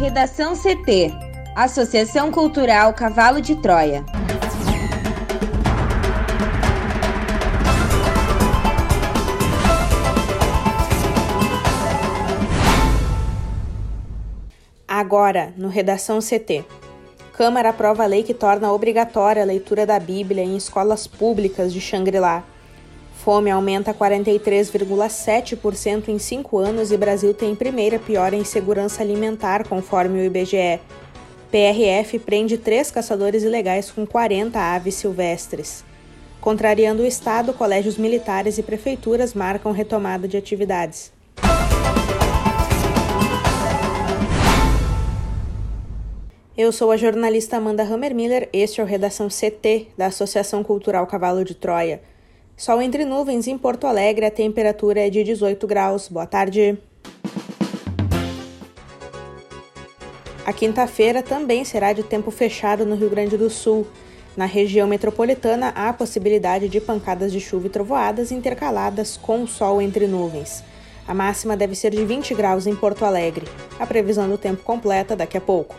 Redação CT Associação Cultural Cavalo de Troia. Agora, no Redação CT. Câmara aprova a lei que torna obrigatória a leitura da Bíblia em escolas públicas de Xangri-Lá. Fome aumenta 43,7% em cinco anos e Brasil tem primeira piora em segurança alimentar, conforme o IBGE. PRF prende três caçadores ilegais com 40 aves silvestres. Contrariando o Estado, colégios militares e prefeituras marcam retomada de atividades. Eu sou a jornalista Amanda Hammermiller, este é o Redação CT da Associação Cultural Cavalo de Troia. Sol entre nuvens em Porto Alegre, a temperatura é de 18 graus. Boa tarde. A quinta-feira também será de tempo fechado no Rio Grande do Sul. Na região metropolitana, há possibilidade de pancadas de chuva e trovoadas intercaladas com sol entre nuvens. A máxima deve ser de 20 graus em Porto Alegre. A previsão do tempo completa daqui a pouco.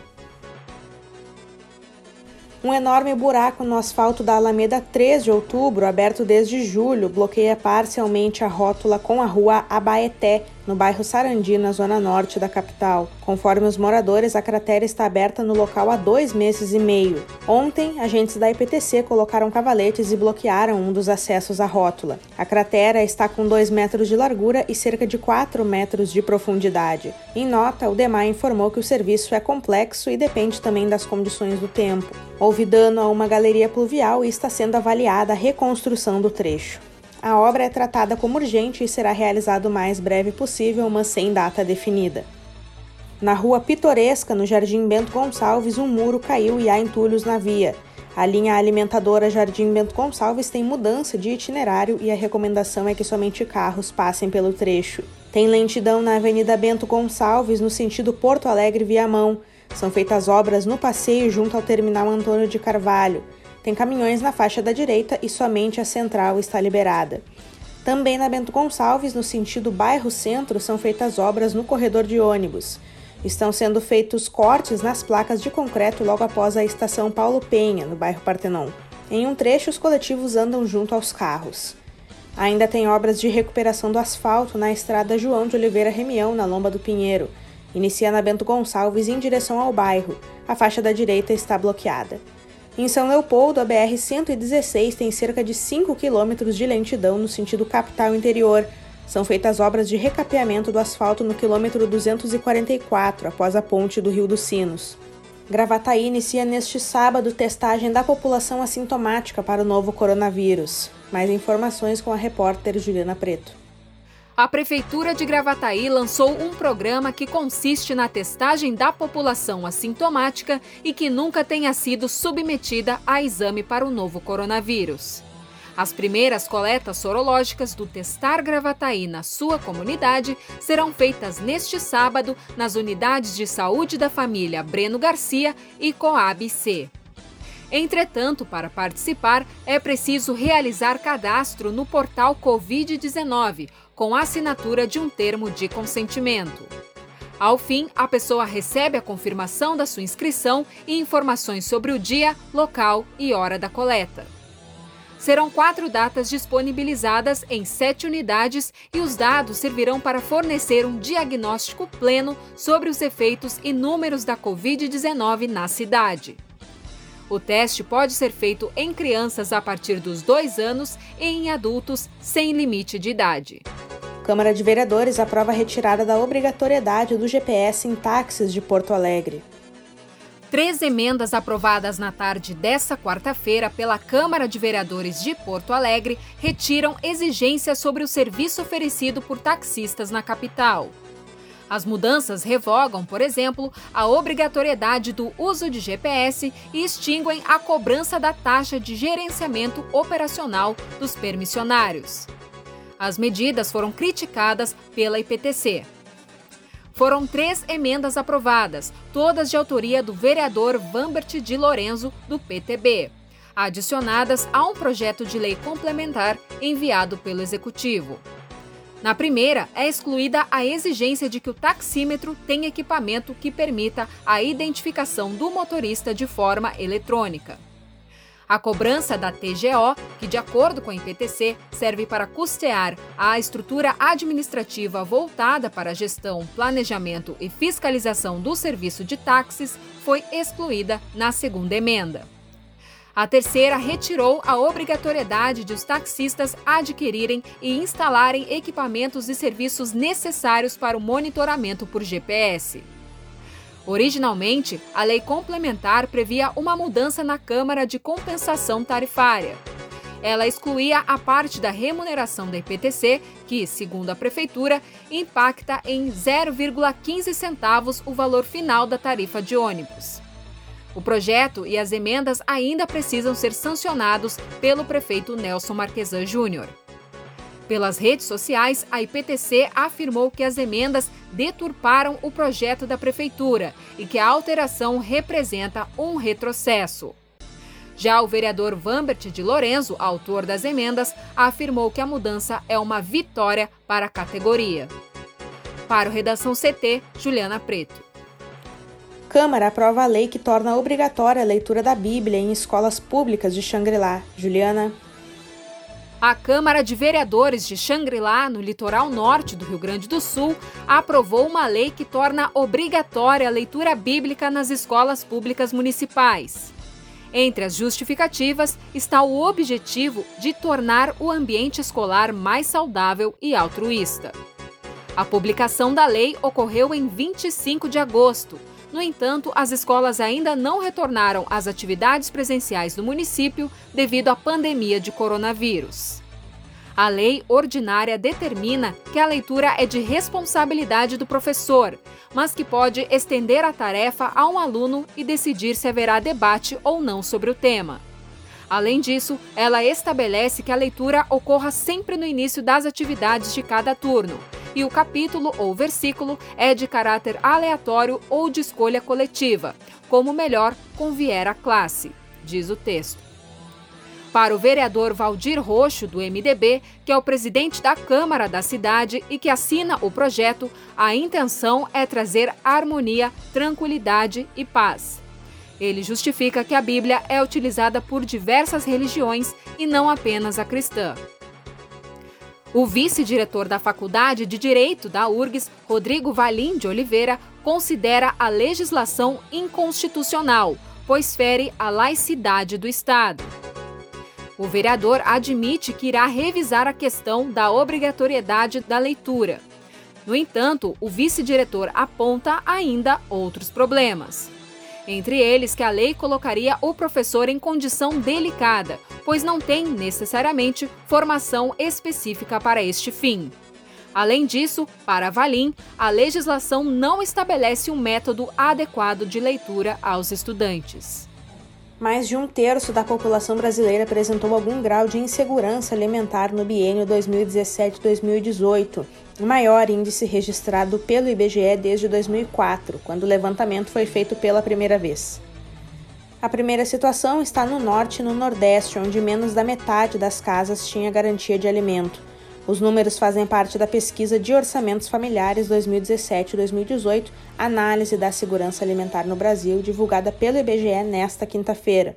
Um enorme buraco no asfalto da Alameda 3 de outubro, aberto desde julho, bloqueia parcialmente a rótula com a rua Abaeté, no bairro Sarandi, na zona norte da capital. Conforme os moradores, a cratera está aberta no local há dois meses e meio. Ontem, agentes da IPTC colocaram cavaletes e bloquearam um dos acessos à rótula. A cratera está com 2 metros de largura e cerca de 4 metros de profundidade. Em nota, o DEMAI informou que o serviço é complexo e depende também das condições do tempo. Houve dano a uma galeria pluvial e está sendo avaliada a reconstrução do trecho. A obra é tratada como urgente e será realizada o mais breve possível, mas sem data definida. Na rua Pitoresca, no Jardim Bento Gonçalves, um muro caiu e há entulhos na via. A linha alimentadora Jardim Bento Gonçalves tem mudança de itinerário e a recomendação é que somente carros passem pelo trecho. Tem lentidão na Avenida Bento Gonçalves, no sentido Porto Alegre Viamão. São feitas obras no passeio junto ao terminal Antônio de Carvalho. Tem caminhões na faixa da direita e somente a central está liberada. Também na Bento Gonçalves, no sentido bairro-centro, são feitas obras no corredor de ônibus. Estão sendo feitos cortes nas placas de concreto logo após a estação Paulo Penha, no bairro Partenon. Em um trecho, os coletivos andam junto aos carros. Ainda tem obras de recuperação do asfalto na estrada João de Oliveira Remião, na Lomba do Pinheiro. Inicia na Bento Gonçalves em direção ao bairro. A faixa da direita está bloqueada. Em São Leopoldo, a BR-116 tem cerca de 5 quilômetros de lentidão no sentido capital interior. São feitas obras de recapeamento do asfalto no quilômetro 244, após a ponte do Rio dos Sinos. Gravataí inicia neste sábado testagem da população assintomática para o novo coronavírus. Mais informações com a repórter Juliana Preto. A Prefeitura de Gravataí lançou um programa que consiste na testagem da população assintomática e que nunca tenha sido submetida a exame para o novo coronavírus. As primeiras coletas sorológicas do Testar Gravataí na sua comunidade serão feitas neste sábado nas unidades de saúde da família Breno Garcia e Coab C. Entretanto, para participar, é preciso realizar cadastro no portal Covid-19, com assinatura de um termo de consentimento. Ao fim, a pessoa recebe a confirmação da sua inscrição e informações sobre o dia, local e hora da coleta. Serão quatro datas disponibilizadas em sete unidades e os dados servirão para fornecer um diagnóstico pleno sobre os efeitos e números da Covid-19 na cidade. O teste pode ser feito em crianças a partir dos dois anos e em adultos sem limite de idade. Câmara de Vereadores aprova a retirada da obrigatoriedade do GPS em táxis de Porto Alegre. Três emendas aprovadas na tarde desta quarta-feira pela Câmara de Vereadores de Porto Alegre retiram exigências sobre o serviço oferecido por taxistas na capital. As mudanças revogam, por exemplo, a obrigatoriedade do uso de GPS e extinguem a cobrança da taxa de gerenciamento operacional dos permissionários. As medidas foram criticadas pela IPTC. Foram três emendas aprovadas, todas de autoria do vereador Vambert de Lorenzo, do PTB, adicionadas a um projeto de lei complementar enviado pelo Executivo. Na primeira, é excluída a exigência de que o taxímetro tenha equipamento que permita a identificação do motorista de forma eletrônica. A cobrança da TGO, que de acordo com a IPTC serve para custear a estrutura administrativa voltada para a gestão, planejamento e fiscalização do serviço de táxis, foi excluída na segunda emenda. A terceira retirou a obrigatoriedade de os taxistas adquirirem e instalarem equipamentos e serviços necessários para o monitoramento por GPS. Originalmente, a lei complementar previa uma mudança na Câmara de Compensação Tarifária. Ela excluía a parte da remuneração da IPTC, que, segundo a Prefeitura, impacta em 0,15 centavos o valor final da tarifa de ônibus. O projeto e as emendas ainda precisam ser sancionados pelo prefeito Nelson Marquesan Júnior. Pelas redes sociais, a IPTC afirmou que as emendas deturparam o projeto da prefeitura e que a alteração representa um retrocesso. Já o vereador Vambert de Lorenzo, autor das emendas, afirmou que a mudança é uma vitória para a categoria. Para o Redação CT, Juliana Preto. Câmara aprova a lei que torna obrigatória a leitura da Bíblia em escolas públicas de Xangri-Lá. Juliana. A Câmara de Vereadores de Xangri-Lá, no litoral norte do Rio Grande do Sul, aprovou uma lei que torna obrigatória a leitura bíblica nas escolas públicas municipais. Entre as justificativas está o objetivo de tornar o ambiente escolar mais saudável e altruísta. A publicação da lei ocorreu em 25 de agosto no entanto, as escolas ainda não retornaram às atividades presenciais do município devido à pandemia de coronavírus. A lei ordinária determina que a leitura é de responsabilidade do professor, mas que pode estender a tarefa a um aluno e decidir se haverá debate ou não sobre o tema. Além disso, ela estabelece que a leitura ocorra sempre no início das atividades de cada turno e o capítulo ou versículo é de caráter aleatório ou de escolha coletiva, como melhor convier à classe, diz o texto. Para o vereador Valdir Roxo, do MDB, que é o presidente da Câmara da cidade e que assina o projeto, a intenção é trazer harmonia, tranquilidade e paz. Ele justifica que a Bíblia é utilizada por diversas religiões e não apenas a cristã. O vice-diretor da Faculdade de Direito da URGS, Rodrigo Valim de Oliveira, considera a legislação inconstitucional, pois fere a laicidade do Estado. O vereador admite que irá revisar a questão da obrigatoriedade da leitura. No entanto, o vice-diretor aponta ainda outros problemas. Entre eles, que a lei colocaria o professor em condição delicada, pois não tem necessariamente formação específica para este fim. Além disso, para Valim, a legislação não estabelece um método adequado de leitura aos estudantes. Mais de um terço da população brasileira apresentou algum grau de insegurança alimentar no biênio 2017-2018, o maior índice registrado pelo IBGE desde 2004, quando o levantamento foi feito pela primeira vez. A primeira situação está no norte e no nordeste, onde menos da metade das casas tinha garantia de alimento. Os números fazem parte da pesquisa de orçamentos familiares 2017-2018, análise da segurança alimentar no Brasil, divulgada pelo IBGE nesta quinta-feira.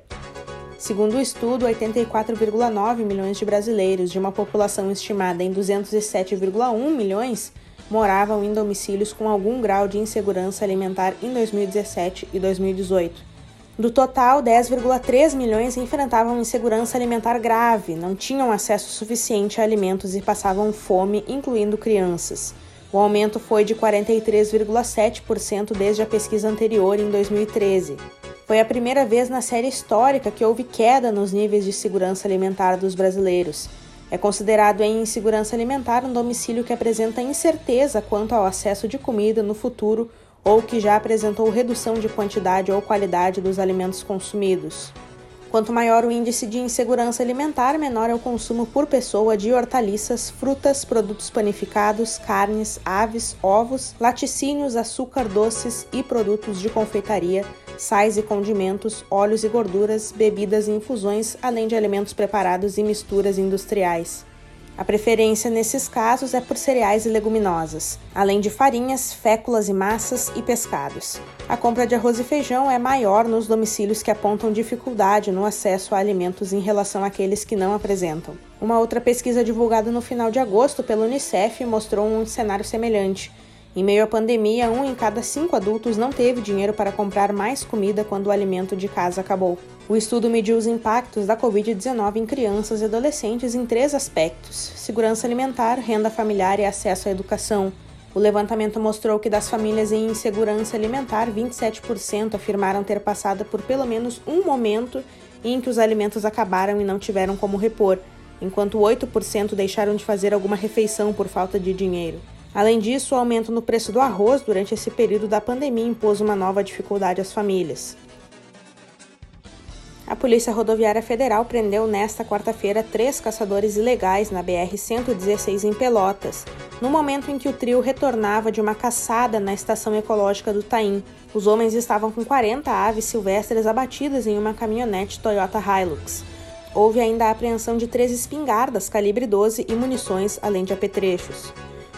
Segundo o estudo, 84,9 milhões de brasileiros, de uma população estimada em 207,1 milhões, moravam em domicílios com algum grau de insegurança alimentar em 2017 e 2018. Do total, 10,3 milhões enfrentavam insegurança alimentar grave, não tinham acesso suficiente a alimentos e passavam fome, incluindo crianças. O aumento foi de 43,7% desde a pesquisa anterior, em 2013. Foi a primeira vez na série histórica que houve queda nos níveis de segurança alimentar dos brasileiros. É considerado em insegurança alimentar um domicílio que apresenta incerteza quanto ao acesso de comida no futuro ou que já apresentou redução de quantidade ou qualidade dos alimentos consumidos. Quanto maior o índice de insegurança alimentar, menor é o consumo por pessoa de hortaliças, frutas, produtos panificados, carnes, aves, ovos, laticínios, açúcar, doces e produtos de confeitaria, sais e condimentos, óleos e gorduras, bebidas e infusões, além de alimentos preparados e misturas industriais. A preferência nesses casos é por cereais e leguminosas, além de farinhas, féculas e massas e pescados. A compra de arroz e feijão é maior nos domicílios que apontam dificuldade no acesso a alimentos em relação àqueles que não apresentam. Uma outra pesquisa divulgada no final de agosto pela Unicef mostrou um cenário semelhante. Em meio à pandemia, um em cada cinco adultos não teve dinheiro para comprar mais comida quando o alimento de casa acabou. O estudo mediu os impactos da Covid-19 em crianças e adolescentes em três aspectos: segurança alimentar, renda familiar e acesso à educação. O levantamento mostrou que das famílias em insegurança alimentar, 27% afirmaram ter passado por pelo menos um momento em que os alimentos acabaram e não tiveram como repor, enquanto 8% deixaram de fazer alguma refeição por falta de dinheiro. Além disso, o aumento no preço do arroz durante esse período da pandemia impôs uma nova dificuldade às famílias. A Polícia Rodoviária Federal prendeu nesta quarta-feira três caçadores ilegais na BR-116 em Pelotas, no momento em que o trio retornava de uma caçada na estação ecológica do Taim. Os homens estavam com 40 aves silvestres abatidas em uma caminhonete Toyota Hilux. Houve ainda a apreensão de três espingardas calibre 12 e munições, além de apetrechos.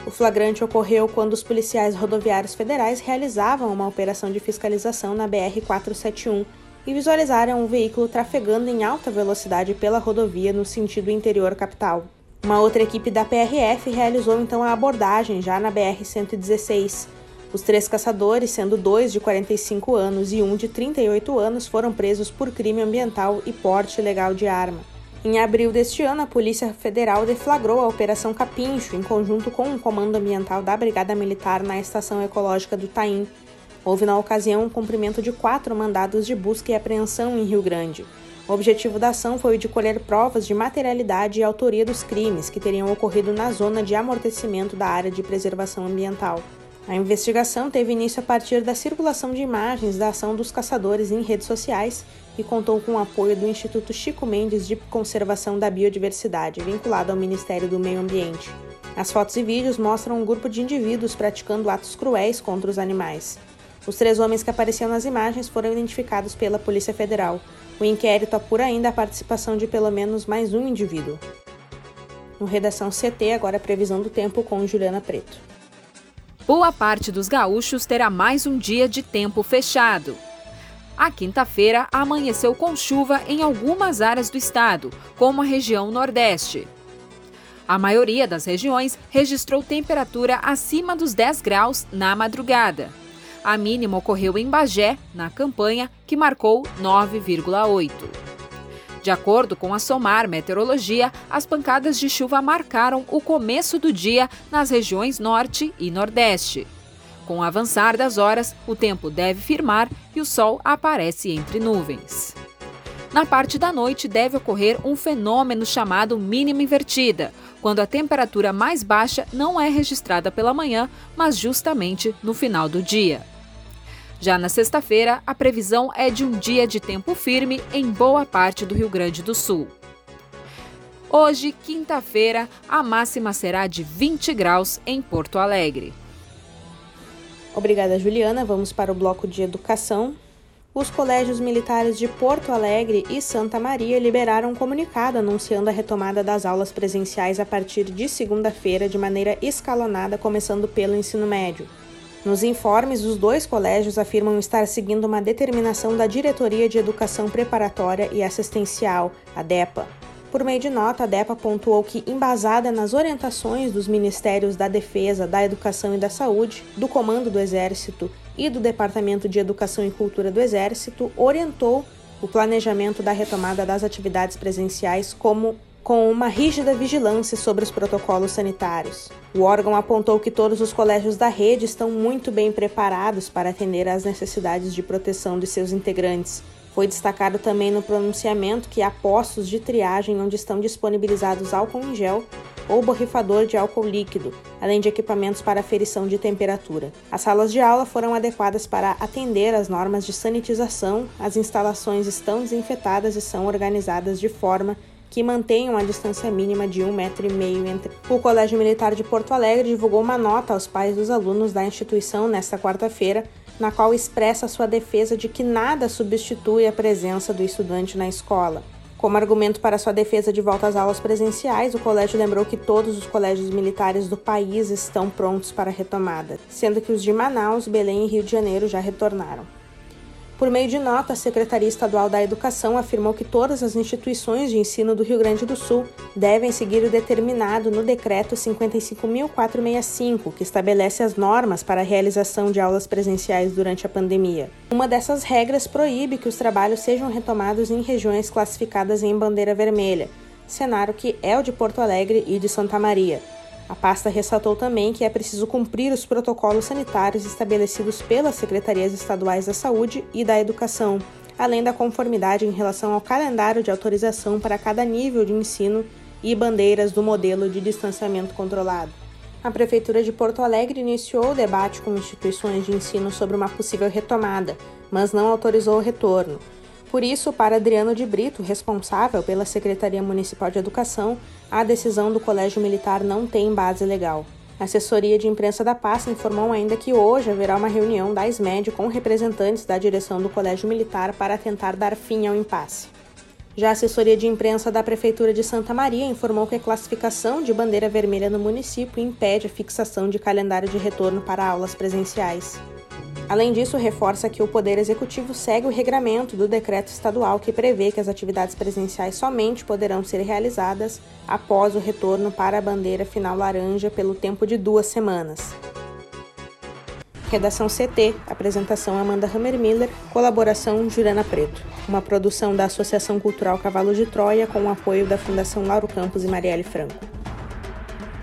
O flagrante ocorreu quando os policiais rodoviários federais realizavam uma operação de fiscalização na BR-471 e visualizaram um veículo trafegando em alta velocidade pela rodovia no sentido interior capital. Uma outra equipe da PRF realizou então a abordagem já na BR-116. Os três caçadores, sendo dois de 45 anos e um de 38 anos, foram presos por crime ambiental e porte ilegal de arma. Em abril deste ano, a Polícia Federal deflagrou a Operação Capincho, em conjunto com o Comando Ambiental da Brigada Militar na Estação Ecológica do Taim. Houve, na ocasião, um cumprimento de quatro mandados de busca e apreensão em Rio Grande. O objetivo da ação foi o de colher provas de materialidade e autoria dos crimes que teriam ocorrido na zona de amortecimento da área de preservação ambiental. A investigação teve início a partir da circulação de imagens da ação dos caçadores em redes sociais e contou com o apoio do Instituto Chico Mendes de Conservação da Biodiversidade, vinculado ao Ministério do Meio Ambiente. As fotos e vídeos mostram um grupo de indivíduos praticando atos cruéis contra os animais. Os três homens que apareciam nas imagens foram identificados pela Polícia Federal. O inquérito apura ainda a participação de pelo menos mais um indivíduo. No Redação CT, agora a previsão do tempo com Juliana Preto. Boa parte dos gaúchos terá mais um dia de tempo fechado. A quinta-feira amanheceu com chuva em algumas áreas do estado, como a região Nordeste. A maioria das regiões registrou temperatura acima dos 10 graus na madrugada. A mínima ocorreu em Bagé, na campanha, que marcou 9,8. De acordo com a SOMAR Meteorologia, as pancadas de chuva marcaram o começo do dia nas regiões Norte e Nordeste. Com o avançar das horas, o tempo deve firmar e o sol aparece entre nuvens. Na parte da noite deve ocorrer um fenômeno chamado mínima invertida, quando a temperatura mais baixa não é registrada pela manhã, mas justamente no final do dia. Já na sexta-feira, a previsão é de um dia de tempo firme em boa parte do Rio Grande do Sul. Hoje, quinta-feira, a máxima será de 20 graus em Porto Alegre. Obrigada, Juliana. Vamos para o bloco de educação. Os colégios militares de Porto Alegre e Santa Maria liberaram um comunicado anunciando a retomada das aulas presenciais a partir de segunda-feira de maneira escalonada, começando pelo ensino médio. Nos informes, os dois colégios afirmam estar seguindo uma determinação da Diretoria de Educação Preparatória e Assistencial, a DEPA. Por meio de nota, a DEPA pontuou que, embasada nas orientações dos Ministérios da Defesa, da Educação e da Saúde, do Comando do Exército e do Departamento de Educação e Cultura do Exército, orientou o planejamento da retomada das atividades presenciais como com uma rígida vigilância sobre os protocolos sanitários. O órgão apontou que todos os colégios da rede estão muito bem preparados para atender às necessidades de proteção de seus integrantes. Foi destacado também no pronunciamento que há postos de triagem onde estão disponibilizados álcool em gel ou borrifador de álcool líquido, além de equipamentos para aferição de temperatura. As salas de aula foram adequadas para atender às normas de sanitização, as instalações estão desinfetadas e são organizadas de forma que mantenham a distância mínima de um metro e meio entre. O Colégio Militar de Porto Alegre divulgou uma nota aos pais dos alunos da instituição nesta quarta-feira, na qual expressa sua defesa de que nada substitui a presença do estudante na escola. Como argumento para sua defesa de volta às aulas presenciais, o colégio lembrou que todos os colégios militares do país estão prontos para a retomada, sendo que os de Manaus, Belém e Rio de Janeiro já retornaram. Por meio de nota, a Secretaria Estadual da Educação afirmou que todas as instituições de ensino do Rio Grande do Sul devem seguir o determinado no Decreto 55.465, que estabelece as normas para a realização de aulas presenciais durante a pandemia. Uma dessas regras proíbe que os trabalhos sejam retomados em regiões classificadas em bandeira vermelha, cenário que é o de Porto Alegre e de Santa Maria. A pasta ressaltou também que é preciso cumprir os protocolos sanitários estabelecidos pelas secretarias estaduais da Saúde e da Educação, além da conformidade em relação ao calendário de autorização para cada nível de ensino e bandeiras do modelo de distanciamento controlado. A Prefeitura de Porto Alegre iniciou o debate com instituições de ensino sobre uma possível retomada, mas não autorizou o retorno. Por isso, para Adriano de Brito, responsável pela Secretaria Municipal de Educação, a decisão do Colégio Militar não tem base legal. A assessoria de imprensa da pasta informou ainda que hoje haverá uma reunião da SMED com representantes da direção do Colégio Militar para tentar dar fim ao impasse. Já a assessoria de imprensa da Prefeitura de Santa Maria informou que a classificação de bandeira vermelha no município impede a fixação de calendário de retorno para aulas presenciais. Além disso, reforça que o Poder Executivo segue o regramento do decreto estadual que prevê que as atividades presenciais somente poderão ser realizadas após o retorno para a bandeira final laranja pelo tempo de duas semanas. Redação CT, apresentação Amanda Hammermiller, colaboração Juliana Preto. Uma produção da Associação Cultural Cavalo de Troia com o apoio da Fundação Lauro Campos e Marielle Franco.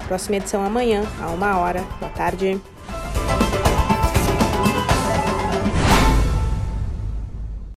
Próxima edição amanhã, a uma hora. Boa tarde.